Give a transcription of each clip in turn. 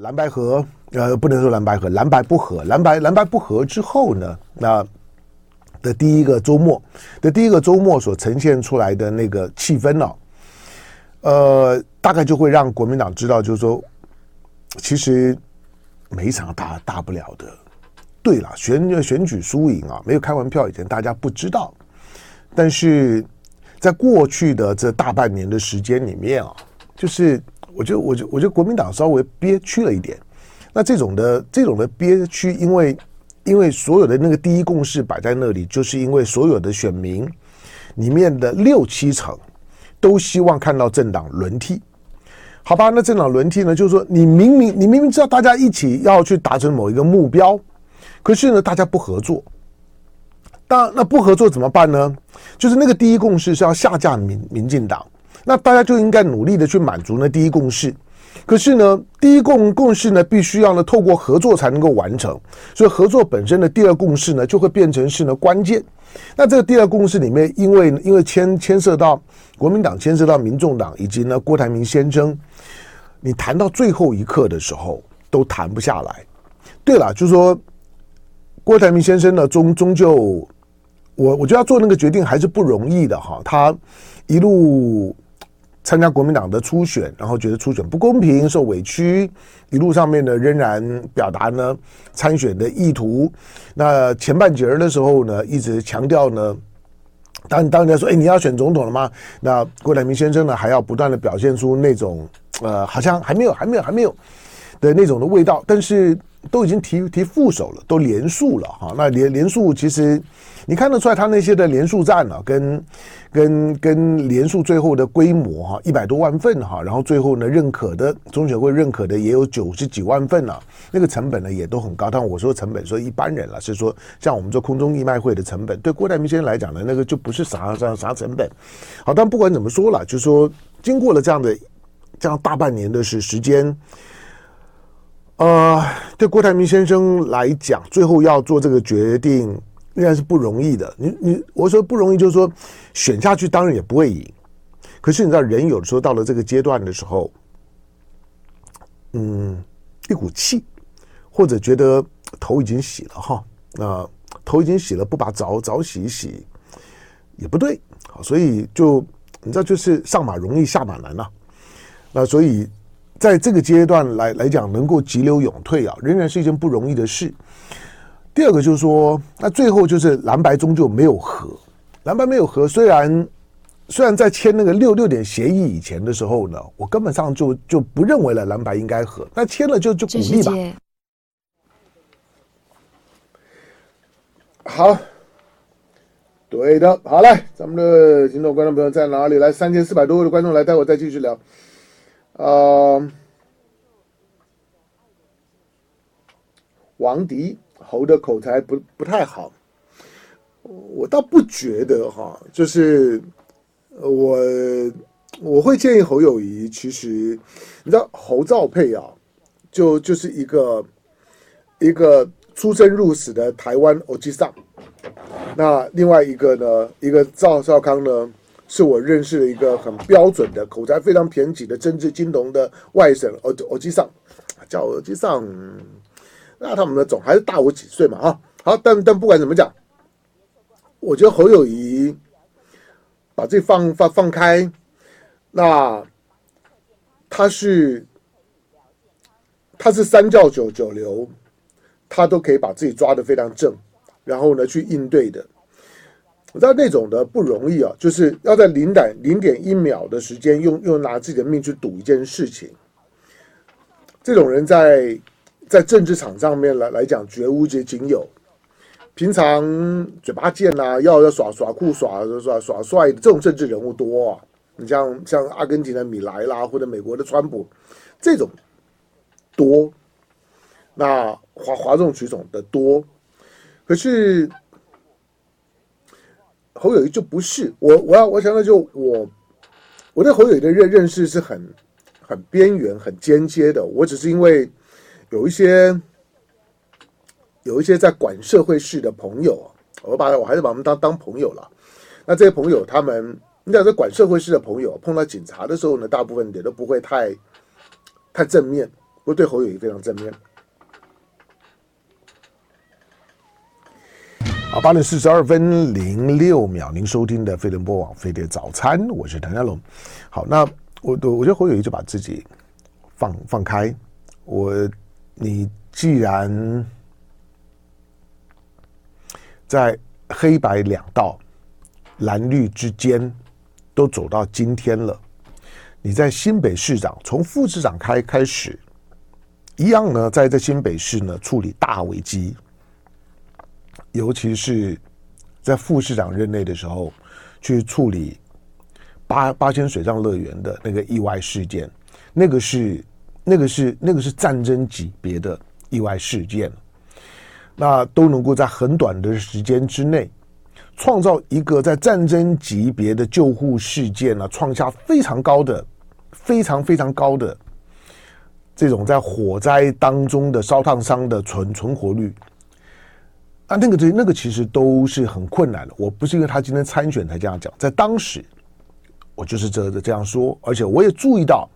蓝白合，呃，不能说蓝白合，蓝白不合，蓝白蓝白不合之后呢，那的第一个周末的第一个周末所呈现出来的那个气氛呢、哦，呃，大概就会让国民党知道，就是说，其实没一场大大不了的。对了，选选举输赢啊，没有开完票以前，大家不知道。但是在过去的这大半年的时间里面啊，就是。我觉得，我觉得，我觉得国民党稍微憋屈了一点。那这种的这种的憋屈，因为因为所有的那个第一共识摆在那里，就是因为所有的选民里面的六七成都希望看到政党轮替。好吧，那政党轮替呢，就是说你明明你明明知道大家一起要去达成某一个目标，可是呢，大家不合作。当那不合作怎么办呢？就是那个第一共识是要下架民民进党。那大家就应该努力的去满足呢第一共识，可是呢，第一共共识呢，必须要呢透过合作才能够完成，所以合作本身的第二共识呢，就会变成是呢关键。那这个第二共识里面，因为因为牵牵涉到国民党，牵涉到民众党以及呢郭台铭先生，你谈到最后一刻的时候都谈不下来。对了，就是说郭台铭先生呢，终终究，我我觉得要做那个决定还是不容易的哈，他一路。参加国民党的初选，然后觉得初选不公平，受委屈，一路上面呢仍然表达呢参选的意图。那前半截的时候呢，一直强调呢，当当人家说，哎，你要选总统了吗？那郭台铭先生呢，还要不断的表现出那种呃，好像还没有，还没有，还没有的那种的味道。但是都已经提提副手了，都连数了哈。那连连数其实。你看得出来，他那些的连署站啊，跟跟跟连数最后的规模哈，一百多万份哈，然后最后呢认可的中选会认可的也有九十几万份啊，那个成本呢也都很高。但我说成本说一般人了，是说像我们做空中义卖会的成本，对郭台铭先生来讲呢，那个就不是啥啥啥成本。好，但不管怎么说了，就是说经过了这样的这样大半年的时时间，呃，对郭台铭先生来讲，最后要做这个决定。依然是不容易的。你你我说不容易，就是说选下去当然也不会赢。可是你知道，人有的时候到了这个阶段的时候，嗯，一股气，或者觉得头已经洗了哈，那头已经洗了，不把澡澡洗一洗也不对。所以就你知道，就是上马容易下马难呐。那所以在这个阶段来来讲，能够急流勇退啊，仍然是一件不容易的事。第二个就是说，那最后就是蓝白终究没有和，蓝白没有和。虽然虽然在签那个六六点协议以前的时候呢，我根本上就就不认为了蓝白应该和，那签了就就鼓励吧。好，对的，好嘞，咱们的听众观众朋友在哪里？来，三千四百多位的观众来，待会再继续聊。啊、呃，王迪。侯的口才不不太好，我倒不觉得哈，就是我我会建议侯友谊，其实你知道侯兆佩啊，就就是一个一个出生入死的台湾欧吉桑，那另外一个呢，一个赵少康呢，是我认识的一个很标准的口才非常偏激的政治金融的外省欧欧吉桑，叫欧吉桑。那他们的总还是大我几岁嘛，啊，好，但但不管怎么讲，我觉得侯友谊把这放放放开，那他是他是三教九九流，他都可以把自己抓得非常正，然后呢去应对的。我知道那种的不容易啊，就是要在零点零点一秒的时间用用拿自己的命去赌一件事情，这种人在。在政治场上面来来讲，绝无仅仅有。平常嘴巴贱呐、啊，要要耍耍酷耍耍耍帅的这种政治人物多啊。你像像阿根廷的米莱啦，或者美国的川普，这种多。那哗哗众取宠的多。可是侯友谊就不是我，我要我想到就我，我对侯友谊的认认识是很很边缘、很间接的。我只是因为。有一些，有一些在管社会事的朋友，我把我还是把他们当当朋友了。那这些朋友，他们你讲在管社会事的朋友，碰到警察的时候呢，大部分也都不会太太正面，我对侯友谊非常正面。好，八点四十二分零六秒，您收听的飞碟播网飞碟早餐，我是谭家龙。好，那我我我觉得侯友谊就把自己放放开。我你既然在黑白两道蓝绿之间都走到今天了，你在新北市长从副市长开开始，一样呢，在这新北市呢处理大危机。尤其是在副市长任内的时候，去处理八八仙水上乐园的那个意外事件，那个是那个是那个是战争级别的意外事件，那都能够在很短的时间之内，创造一个在战争级别的救护事件呢，创下非常高的、非常非常高的这种在火灾当中的烧烫伤的存存活率。啊，那个这那个其实都是很困难的。我不是因为他今天参选才这样讲，在当时我就是这这样说，而且我也注意到，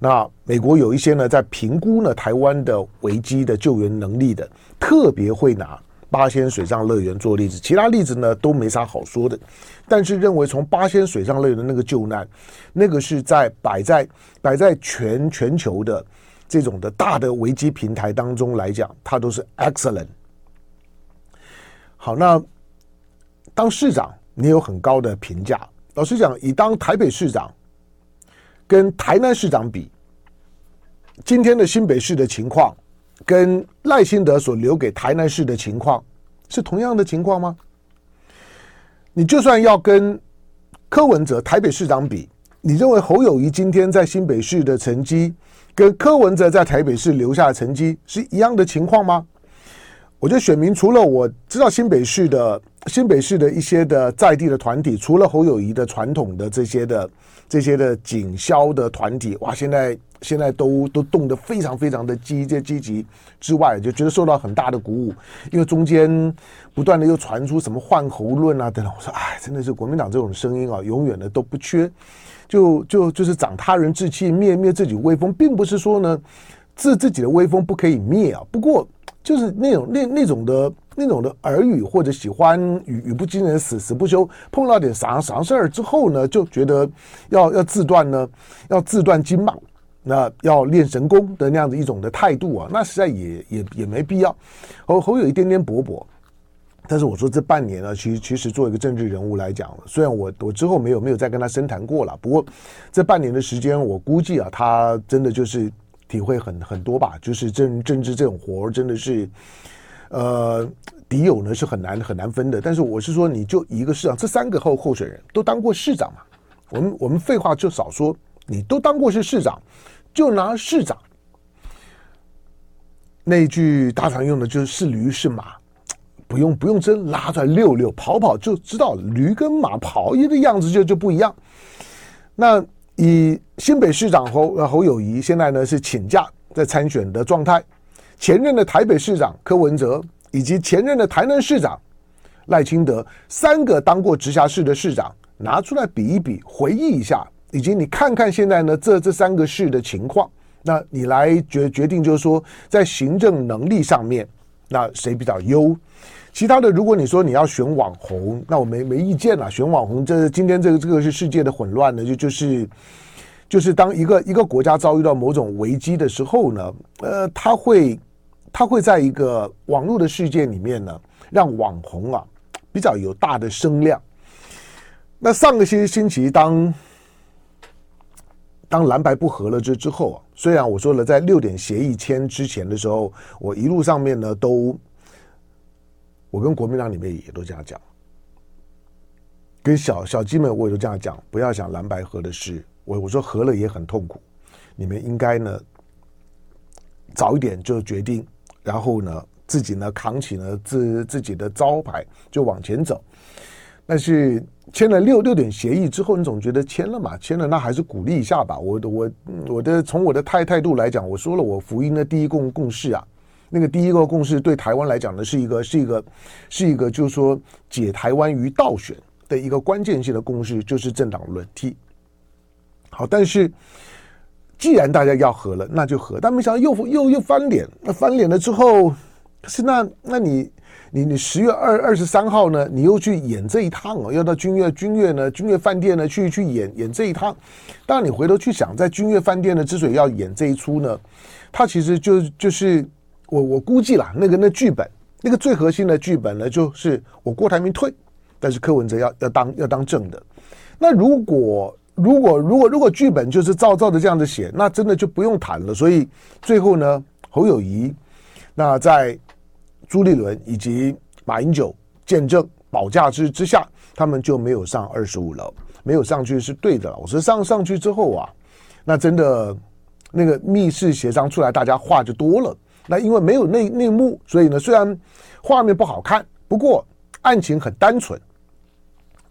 那美国有一些呢，在评估呢台湾的危机的救援能力的，特别会拿八仙水上乐园做例子，其他例子呢都没啥好说的。但是认为从八仙水上乐园的那个救难，那个是在摆在摆在全全球的这种的大的危机平台当中来讲，它都是 excellent。好，那当市长你有很高的评价。老实讲，以当台北市长跟台南市长比，今天的新北市的情况，跟赖清德所留给台南市的情况是同样的情况吗？你就算要跟柯文哲台北市长比，你认为侯友谊今天在新北市的成绩，跟柯文哲在台北市留下的成绩是一样的情况吗？我觉得选民除了我知道新北市的新北市的一些的在地的团体，除了侯友谊的传统的这些的这些的警消的团体，哇，现在现在都都动得非常非常的积极积极之外，就觉得受到很大的鼓舞，因为中间不断的又传出什么换侯论啊等等，我说哎，真的是国民党这种声音啊，永远的都不缺，就就就是长他人志气，灭灭自己威风，并不是说呢自自己的威风不可以灭啊，不过。就是那种那那种的那种的耳语，或者喜欢语语不惊人死死不休，碰到点啥啥事儿之后呢，就觉得要要自断呢，要自断经脉，那要练神功的那样子一种的态度啊，那实在也也也没必要。侯侯有一点点薄薄，但是我说这半年呢，其实其实作为一个政治人物来讲，虽然我我之后没有没有再跟他深谈过了，不过这半年的时间，我估计啊，他真的就是。体会很很多吧，就是政政治这种活儿真的是，呃，敌友呢是很难很难分的。但是我是说，你就一个市长，这三个候候选人都当过市长嘛，我们我们废话就少说，你都当过是市长，就拿市长那句大常用的就是是驴是马，不用不用真拉出来溜溜跑跑就知道驴跟马跑一的样子就就不一样，那。以新北市长侯侯友谊现在呢是请假在参选的状态，前任的台北市长柯文哲以及前任的台南市长赖清德三个当过直辖市的市长拿出来比一比，回忆一下，以及你看看现在呢这这三个市的情况，那你来决决定就是说在行政能力上面，那谁比较优？其他的，如果你说你要选网红，那我没没意见了。选网红，这今天这个这个是世界的混乱呢，就就是就是当一个一个国家遭遇到某种危机的时候呢，呃，他会他会在一个网络的世界里面呢，让网红啊比较有大的声量。那上个星星期当当蓝白不合了之之后啊，虽然我说了在六点协议签之前的时候，我一路上面呢都。我跟国民党里面也都这样讲，跟小小鸡们我也都这样讲，不要想蓝白合的事。我我说合了也很痛苦，你们应该呢早一点就决定，然后呢自己呢扛起呢自自己的招牌就往前走。但是签了六六点协议之后，你总觉得签了嘛，签了那还是鼓励一下吧。我的我我的从我的态态度来讲，我说了我福音的第一共共识啊。那个第一个共识对台湾来讲呢，是一个是一个是一个，就是说解台湾于倒选的一个关键性的共识，就是政党轮替。好，但是既然大家要和了，那就和。但没想到又又又翻脸，那翻脸了之后，可是那那你你你十月二二十三号呢，你又去演这一趟哦，要到君悦君悦呢君悦饭店呢去去演演这一趟。当然你回头去想，在君悦饭店呢之所以要演这一出呢，他其实就就是我我估计啦，那个那剧本那个最核心的剧本呢，就是我郭台铭退，但是柯文哲要要当要当正的。那如果如果如果如果剧本就是照照的这样子写，那真的就不用谈了。所以最后呢，侯友谊那在朱立伦以及马英九见证保驾之之下，他们就没有上二十五楼，没有上去是对的了。我说上上去之后啊，那真的那个密室协商出来，大家话就多了。那因为没有内内幕，所以呢，虽然画面不好看，不过案情很单纯。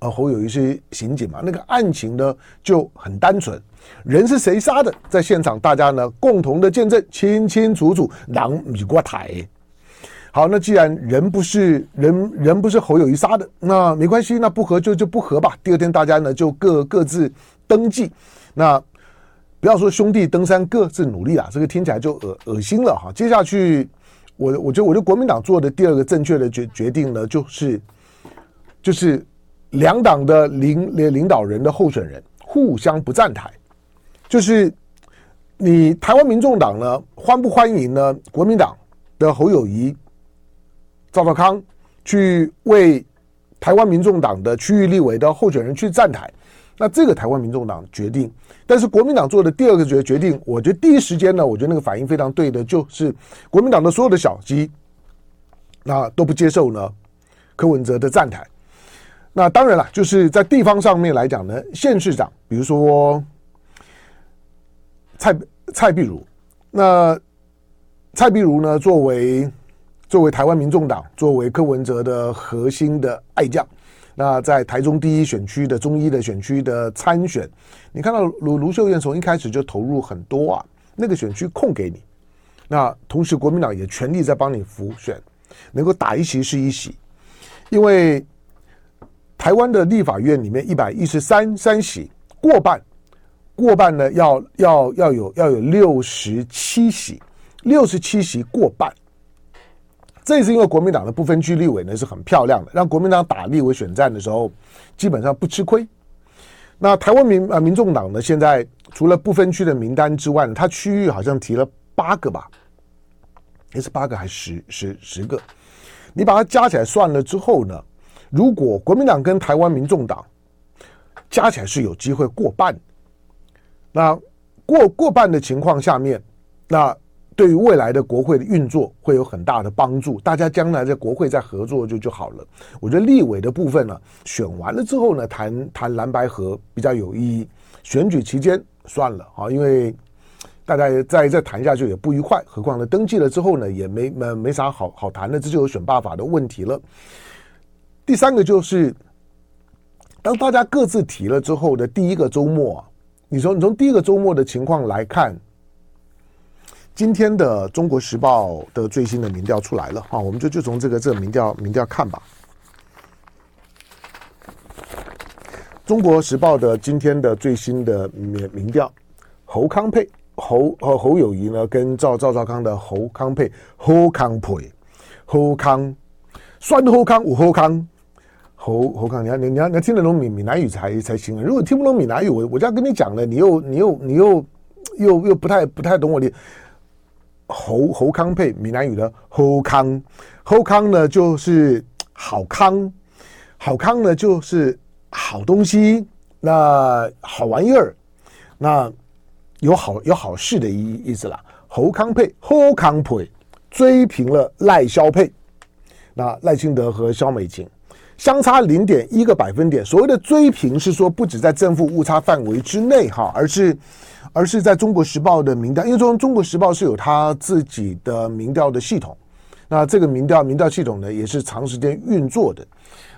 呃，侯友谊是刑警嘛，那个案情呢就很单纯，人是谁杀的，在现场大家呢共同的见证，清清楚楚，狼米过台。好，那既然人不是人，人不是侯友谊杀的，那没关系，那不和就就不和吧。第二天大家呢就各各自登记，那不要说兄弟登山各自努力啊，这个听起来就恶恶心了哈。接下去，我我觉得我觉得国民党做的第二个正确的决决定呢，就是就是。两党的领领领导人的候选人互相不站台，就是你台湾民众党呢欢不欢迎呢？国民党的侯友谊、赵少康去为台湾民众党的区域立委的候选人去站台，那这个台湾民众党决定，但是国民党做的第二个决决定，我觉得第一时间呢，我觉得那个反应非常对的，就是国民党的所有的小鸡，那都不接受呢柯文哲的站台。那当然了，就是在地方上面来讲呢，县市长，比如说蔡蔡壁如，那蔡壁如呢，作为作为台湾民众党，作为柯文哲的核心的爱将，那在台中第一选区的中医的选区的参选，你看到卢卢秀燕从一开始就投入很多啊，那个选区空给你，那同时国民党也全力在帮你扶选，能够打一席是一席，因为。台湾的立法院里面一百一十三三席过半，过半呢要要要有要有六十七席，六十七席过半。这是因为国民党的不分区立委呢是很漂亮的，让国民党打立委选战的时候基本上不吃亏。那台湾民啊民众党呢，现在除了不分区的名单之外呢，它区域好像提了八个吧，也是八个还是十十十个？你把它加起来算了之后呢？如果国民党跟台湾民众党加起来是有机会过半，那过过半的情况下面，那对于未来的国会的运作会有很大的帮助。大家将来在国会再合作就就好了。我觉得立委的部分呢，选完了之后呢，谈谈蓝白合比较有意义。选举期间算了啊，因为大家再再谈下去也不愉快。何况呢，登记了之后呢，也没没没啥好好谈的，这就有选罢法的问题了。第三个就是，当大家各自提了之后的第一个周末啊，你说你从第一个周末的情况来看，今天的《中国时报》的最新的民调出来了啊，我们就就从这个这个民调民调看吧，《中国时报》的今天的最新的民民调，侯康配侯和侯友谊呢，跟赵赵少康的侯康配侯康配侯康酸侯康武侯康。侯侯康，你要你你要你要听得懂闽闽南语才才行啊！如果听不懂闽南语，我我就要跟你讲了，你又你又你又又又不太不太懂我的侯侯康配闽南语的侯康，侯康呢就是好康，好康呢就是好东西，那好玩意儿，那有好有好事的意意思啦。侯康配侯康配追平了赖萧配，那赖清德和萧美琴。相差零点一个百分点，所谓的追平是说不止在正负误差范围之内哈，而是而是在中国时报的民调，因为中中国时报是有他自己的民调的系统，那这个民调民调系统呢也是长时间运作的，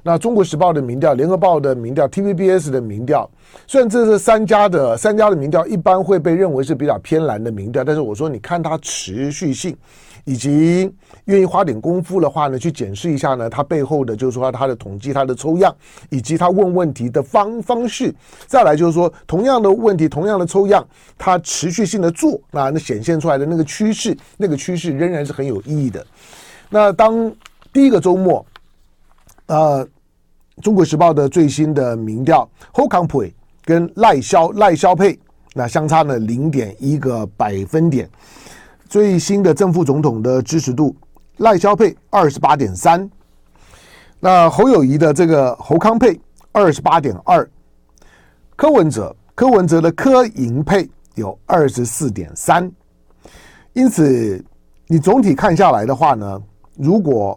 那中国时报的民调、联合报的民调、TVBS 的民调，虽然这是三家的三家的民调，一般会被认为是比较偏蓝的民调，但是我说你看它持续性，以及愿意花点功夫的话呢，去检视一下呢，它背后的就是说它的统计、它的抽样，以及它问问题的方方式。再来就是说，同样的问题、同样的抽样，它持续性的做，那那显现出来的那个趋势，那个趋势仍然是很有意义的。那当第一个周末，呃。中国时报的最新的民调，侯康配跟赖萧赖萧配，那相差呢零点一个百分点。最新的正副总统的支持度，赖萧佩二十八点三，那侯友宜的这个侯康佩二十八点二，柯文哲柯文哲的柯银配有二十四点三。因此，你总体看下来的话呢，如果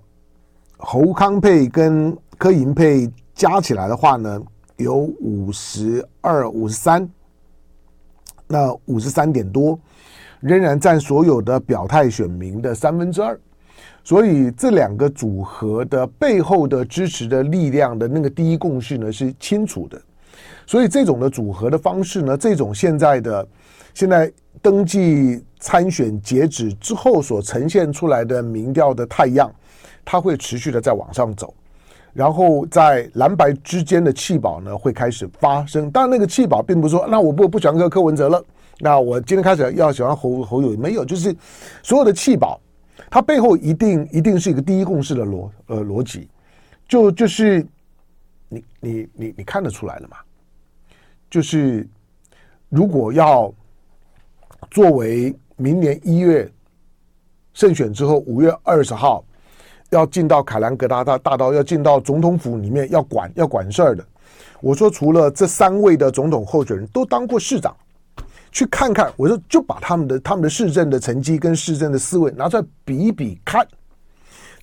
侯康佩跟柯银配加起来的话呢，有五十二、五十三，那五十三点多，仍然占所有的表态选民的三分之二。所以这两个组合的背后的支持的力量的那个第一共识呢是清楚的。所以这种的组合的方式呢，这种现在的现在登记参选截止之后所呈现出来的民调的太阳，它会持续的在往上走。然后在蓝白之间的弃保呢，会开始发生。当然，那个弃保并不是说，那我不不喜欢柯柯文哲了，那我今天开始要喜欢侯侯友，没有，就是所有的弃保，它背后一定一定是一个第一共识的逻呃逻辑，就就是你你你你看得出来了吗？就是如果要作为明年一月胜选之后五月二十号。要进到凯兰格大大大道，要进到总统府里面要管要管事儿的。我说，除了这三位的总统候选人都当过市长，去看看。我说，就把他们的他们的市政的成绩跟市政的思维拿出来比一比看，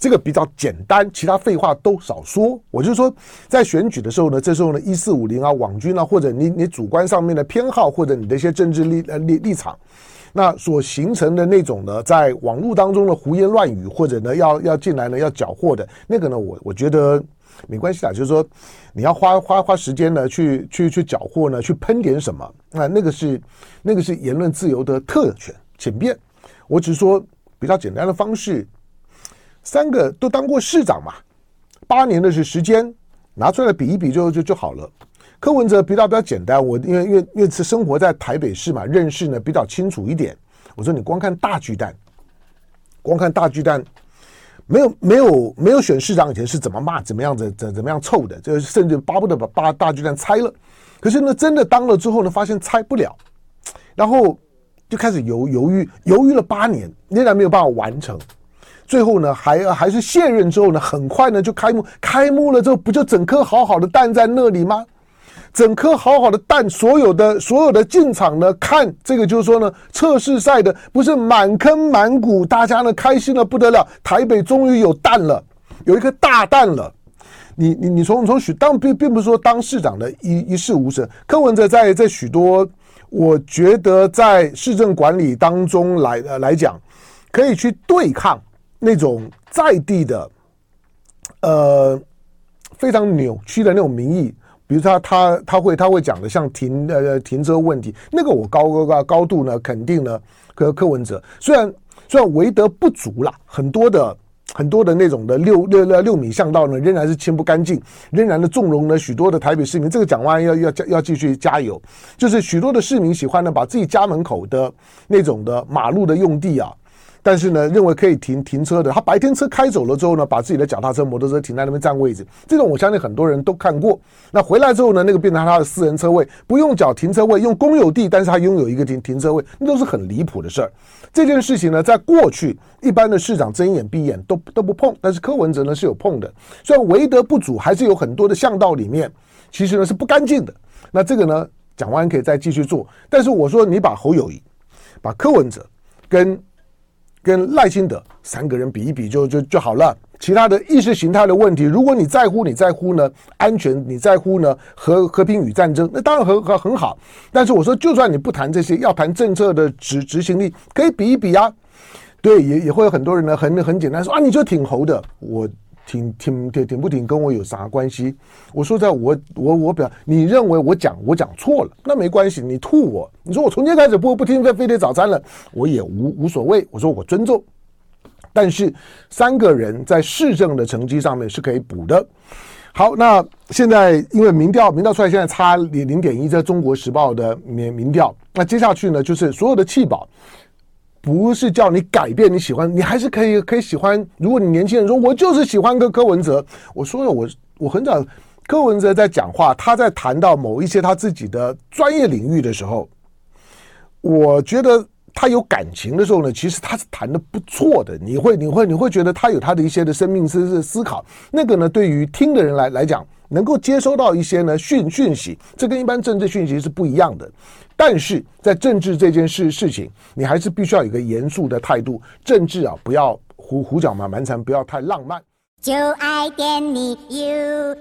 这个比较简单，其他废话都少说。我就说，在选举的时候呢，这时候呢，一四五零啊，网军啊，或者你你主观上面的偏好，或者你的一些政治立呃立立场。那所形成的那种呢，在网络当中的胡言乱语，或者呢要要进来呢要缴获的那个呢，我我觉得没关系啦，就是说你要花花花时间呢去去去搅和呢，去喷点什么，那那个是那个是言论自由的特权，请便。我只是说比较简单的方式，三个都当过市长嘛，八年的是时间，拿出来比一比就就就好了。柯文哲比较比较简单，我因为因为因为是生活在台北市嘛，认识呢比较清楚一点。我说你光看大巨蛋，光看大巨蛋，没有没有没有选市长以前是怎么骂怎么样子怎怎么样臭的，就甚至巴不得把大大巨蛋拆了。可是呢，真的当了之后呢，发现拆不了，然后就开始犹犹豫，犹豫了八年，仍然没有办法完成。最后呢，还还是卸任之后呢，很快呢就开幕，开幕了之后不就整颗好好的蛋在那里吗？整颗好好的蛋，所有的所有的进场呢，看这个就是说呢，测试赛的不是满坑满谷，大家呢开心的不得了。台北终于有蛋了，有一颗大蛋了。你你你从从许当并并不是说当市长的一一事无成，柯文哲在在许多，我觉得在市政管理当中来呃来讲，可以去对抗那种在地的呃非常扭曲的那种民意。比如他他他会他会讲的像停呃停车问题，那个我高高高度呢肯定呢柯柯文哲虽然虽然为德不足啦，很多的很多的那种的六六六六米巷道呢仍然是清不干净，仍然的纵容了许多的台北市民。这个讲完要要要继续加油，就是许多的市民喜欢呢把自己家门口的那种的马路的用地啊。但是呢，认为可以停停车的，他白天车开走了之后呢，把自己的脚踏车、摩托车停在那边占位置，这种我相信很多人都看过。那回来之后呢，那个变成他的私人车位，不用缴停车位，用公有地，但是他拥有一个停停车位，那都是很离谱的事儿。这件事情呢，在过去一般的市长睁眼闭眼都都不碰，但是柯文哲呢是有碰的。虽然为德不足，还是有很多的巷道里面其实呢是不干净的。那这个呢讲完可以再继续做，但是我说你把侯友谊、把柯文哲跟跟赖清德三个人比一比就就就好了。其他的意识形态的问题，如果你在乎，你在乎呢安全，你在乎呢和和平与战争，那当然很很很好。但是我说，就算你不谈这些，要谈政策的执执行力，可以比一比啊。对，也也会有很多人呢，很很简单说啊，你就挺猴的。我挺挺挺挺不挺跟我有啥关系？我说在我我我表，你认为我讲我讲错了，那没关系，你吐我，你说我从今天开始不不听飞碟早餐了，我也无无所谓，我说我尊重。但是三个人在市政的成绩上面是可以补的。好，那现在因为民调民调出来，现在差零零点一，在中国时报的民民调。那接下去呢，就是所有的弃保，不是叫你改变你喜欢，你还是可以可以喜欢。如果你年轻人说，我就是喜欢个柯文哲，我说了，我我很早柯文哲在讲话，他在谈到某一些他自己的专业领域的时候，我觉得。他有感情的时候呢，其实他是谈的不错的。你会，你会，你会觉得他有他的一些的生命思思考。那个呢，对于听的人来来讲，能够接收到一些呢讯讯息，这跟一般政治讯息是不一样的。但是在政治这件事事情你还是必须要有个严肃的态度。政治啊不要胡胡搅蛮缠不要太浪漫。就爱点你 ufo